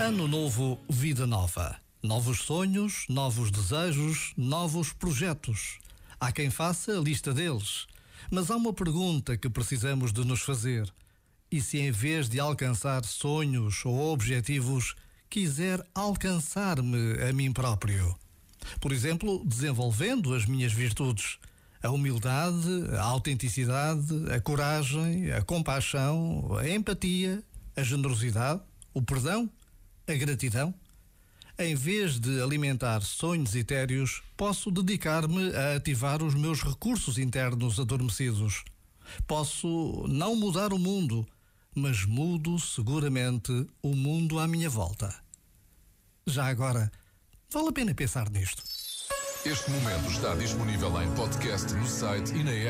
Ano novo, vida nova. Novos sonhos, novos desejos, novos projetos. Há quem faça a lista deles. Mas há uma pergunta que precisamos de nos fazer. E se em vez de alcançar sonhos ou objetivos, quiser alcançar-me a mim próprio? Por exemplo, desenvolvendo as minhas virtudes. A humildade, a autenticidade, a coragem, a compaixão, a empatia, a generosidade, o perdão, a gratidão. Em vez de alimentar sonhos etéreos, posso dedicar-me a ativar os meus recursos internos adormecidos. Posso não mudar o mundo, mas mudo seguramente o mundo à minha volta. Já agora, vale a pena pensar nisto. Este momento está disponível em podcast no site e na app.